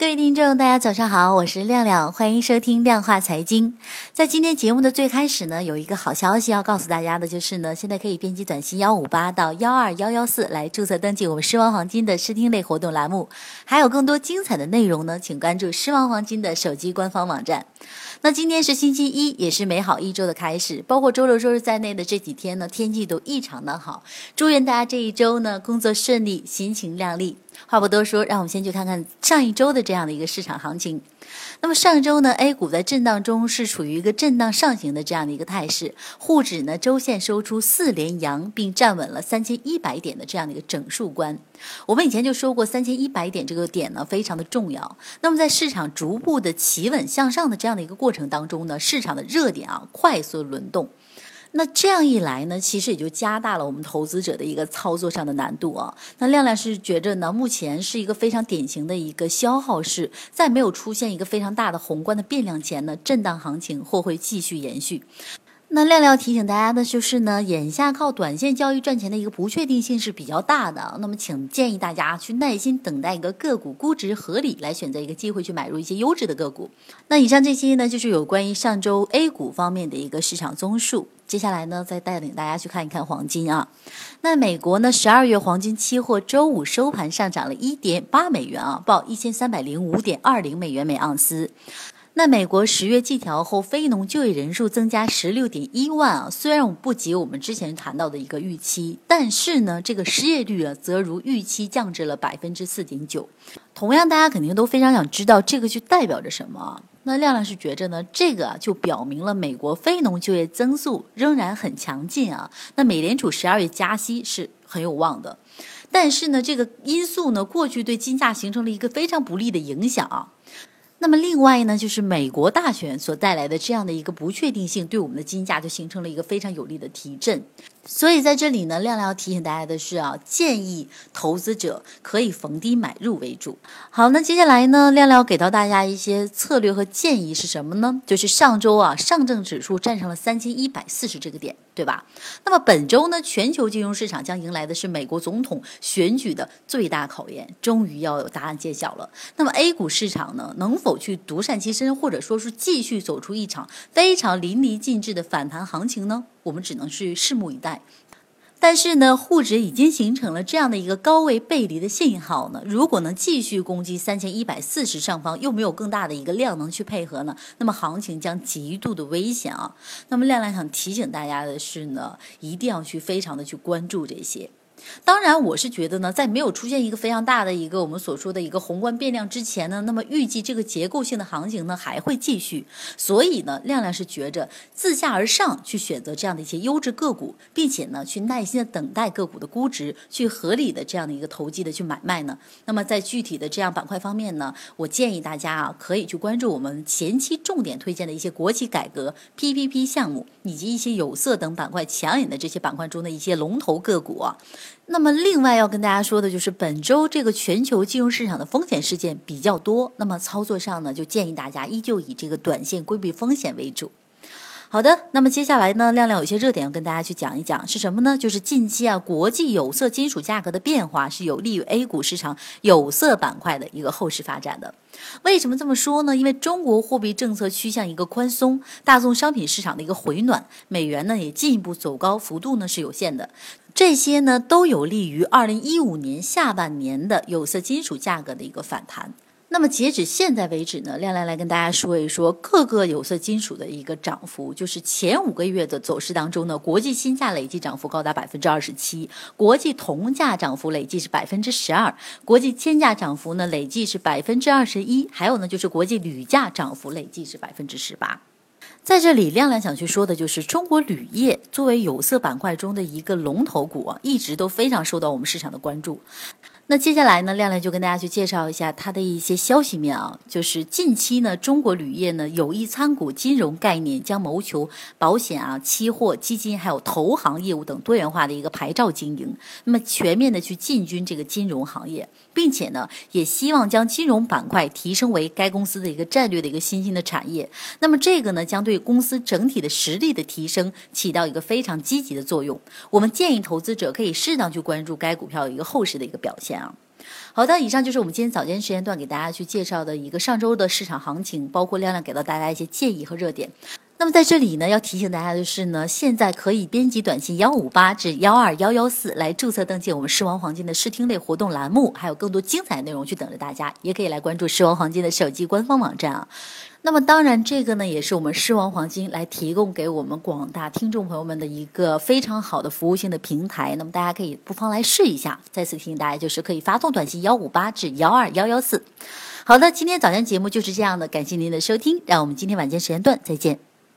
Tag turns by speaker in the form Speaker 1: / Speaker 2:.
Speaker 1: 各位听众，大家早上好，我是亮亮，欢迎收听量化财经。在今天节目的最开始呢，有一个好消息要告诉大家的，就是呢，现在可以编辑短信幺五八到幺二幺幺四来注册登记我们狮王黄金的视听类活动栏目，还有更多精彩的内容呢，请关注狮王黄金的手机官方网站。那今天是星期一，也是美好一周的开始，包括周六周日在内的这几天呢，天气都异常的好，祝愿大家这一周呢工作顺利，心情亮丽。话不多说，让我们先去看看上一周的这样的一个市场行情。那么上周呢，A 股在震荡中是处于一个震荡上行的这样的一个态势，沪指呢周线收出四连阳，并站稳了三千一百点的这样的一个整数关。我们以前就说过，三千一百点这个点呢非常的重要。那么在市场逐步的企稳向上的这样的一个过程当中呢，市场的热点啊快速轮动。那这样一来呢，其实也就加大了我们投资者的一个操作上的难度啊。那亮亮是觉着呢，目前是一个非常典型的一个消耗式，在没有出现一个非常大的宏观的变量前呢，震荡行情或会继续延续。那亮亮提醒大家的就是呢，眼下靠短线交易赚钱的一个不确定性是比较大的。那么，请建议大家去耐心等待一个个股估值合理，来选择一个机会去买入一些优质的个股。那以上这些呢，就是有关于上周 A 股方面的一个市场综述。接下来呢，再带领大家去看一看黄金啊。那美国呢，十二月黄金期货周五收盘上涨了一点八美元啊，报一千三百零五点二零美元每盎司。那美国十月季调后非农就业人数增加十六点一万啊，虽然我们不及我们之前谈到的一个预期，但是呢，这个失业率啊，则如预期降至了百分之四点九。同样，大家肯定都非常想知道这个就代表着什么啊。那亮亮是觉着呢，这个就表明了美国非农就业增速仍然很强劲啊。那美联储十二月加息是很有望的，但是呢，这个因素呢，过去对金价形成了一个非常不利的影响啊。那么另外呢，就是美国大选所带来的这样的一个不确定性，对我们的金价就形成了一个非常有力的提振。所以在这里呢，亮亮要提醒大家的是啊，建议投资者可以逢低买入为主。好，那接下来呢，亮亮给到大家一些策略和建议是什么呢？就是上周啊，上证指数站上了三千一百四十这个点，对吧？那么本周呢，全球金融市场将迎来的是美国总统选举的最大考验，终于要有答案揭晓了。那么 A 股市场呢，能否去独善其身，或者说是继续走出一场非常淋漓尽致的反弹行情呢？我们只能去拭目以待。但是呢，沪指已经形成了这样的一个高位背离的信号呢。如果能继续攻击三千一百四十上方，又没有更大的一个量能去配合呢，那么行情将极度的危险啊。那么亮亮想提醒大家的是呢，一定要去非常的去关注这些。当然，我是觉得呢，在没有出现一个非常大的一个我们所说的一个宏观变量之前呢，那么预计这个结构性的行情呢还会继续。所以呢，亮亮是觉着自下而上去选择这样的一些优质个股，并且呢，去耐心的等待个股的估值，去合理的这样的一个投机的去买卖呢。那么在具体的这样板块方面呢，我建议大家啊，可以去关注我们前期重点推荐的一些国企改革、PPP 项目以及一些有色等板块抢引的这些板块中的一些龙头个股啊。那么，另外要跟大家说的就是，本周这个全球金融市场的风险事件比较多。那么操作上呢，就建议大家依旧以这个短线规避风险为主。好的，那么接下来呢，亮亮有些热点要跟大家去讲一讲，是什么呢？就是近期啊，国际有色金属价格的变化是有利于 A 股市场有色板块的一个后市发展的。为什么这么说呢？因为中国货币政策趋向一个宽松，大宗商品市场的一个回暖，美元呢也进一步走高，幅度呢是有限的。这些呢都有利于二零一五年下半年的有色金属价格的一个反弹。那么截止现在为止呢，亮亮来跟大家说一说各个有色金属的一个涨幅。就是前五个月的走势当中呢，国际锌价累计涨幅高达百分之二十七，国际铜价涨幅累计是百分之十二，国际铅价涨幅呢累计是百分之二十一，还有呢就是国际铝价涨幅累计是百分之十八。在这里，亮亮想去说的就是中国铝业作为有色板块中的一个龙头股啊，一直都非常受到我们市场的关注。那接下来呢，亮亮就跟大家去介绍一下它的一些消息面啊，就是近期呢，中国铝业呢有意参股金融概念，将谋求保险啊、期货、基金还有投行业务等多元化的一个牌照经营，那么全面的去进军这个金融行业，并且呢，也希望将金融板块提升为该公司的一个战略的一个新兴的产业。那么这个呢，将对公司整体的实力的提升起到一个非常积极的作用。我们建议投资者可以适当去关注该股票一个后市的一个表现。好的，以上就是我们今天早间时间段给大家去介绍的一个上周的市场行情，包括亮亮给到大家一些建议和热点。那么在这里呢，要提醒大家的是呢，现在可以编辑短信幺五八至幺二幺幺四来注册登记我们狮王黄金的试听类活动栏目，还有更多精彩内容去等着大家。也可以来关注狮王黄金的手机官方网站啊。那么当然，这个呢也是我们狮王黄金来提供给我们广大听众朋友们的一个非常好的服务性的平台。那么大家可以不妨来试一下。再次提醒大家，就是可以发送短信幺五八至幺二幺幺四。好的，今天早间节目就是这样的，感谢您的收听，让我们今天晚间时间段再见。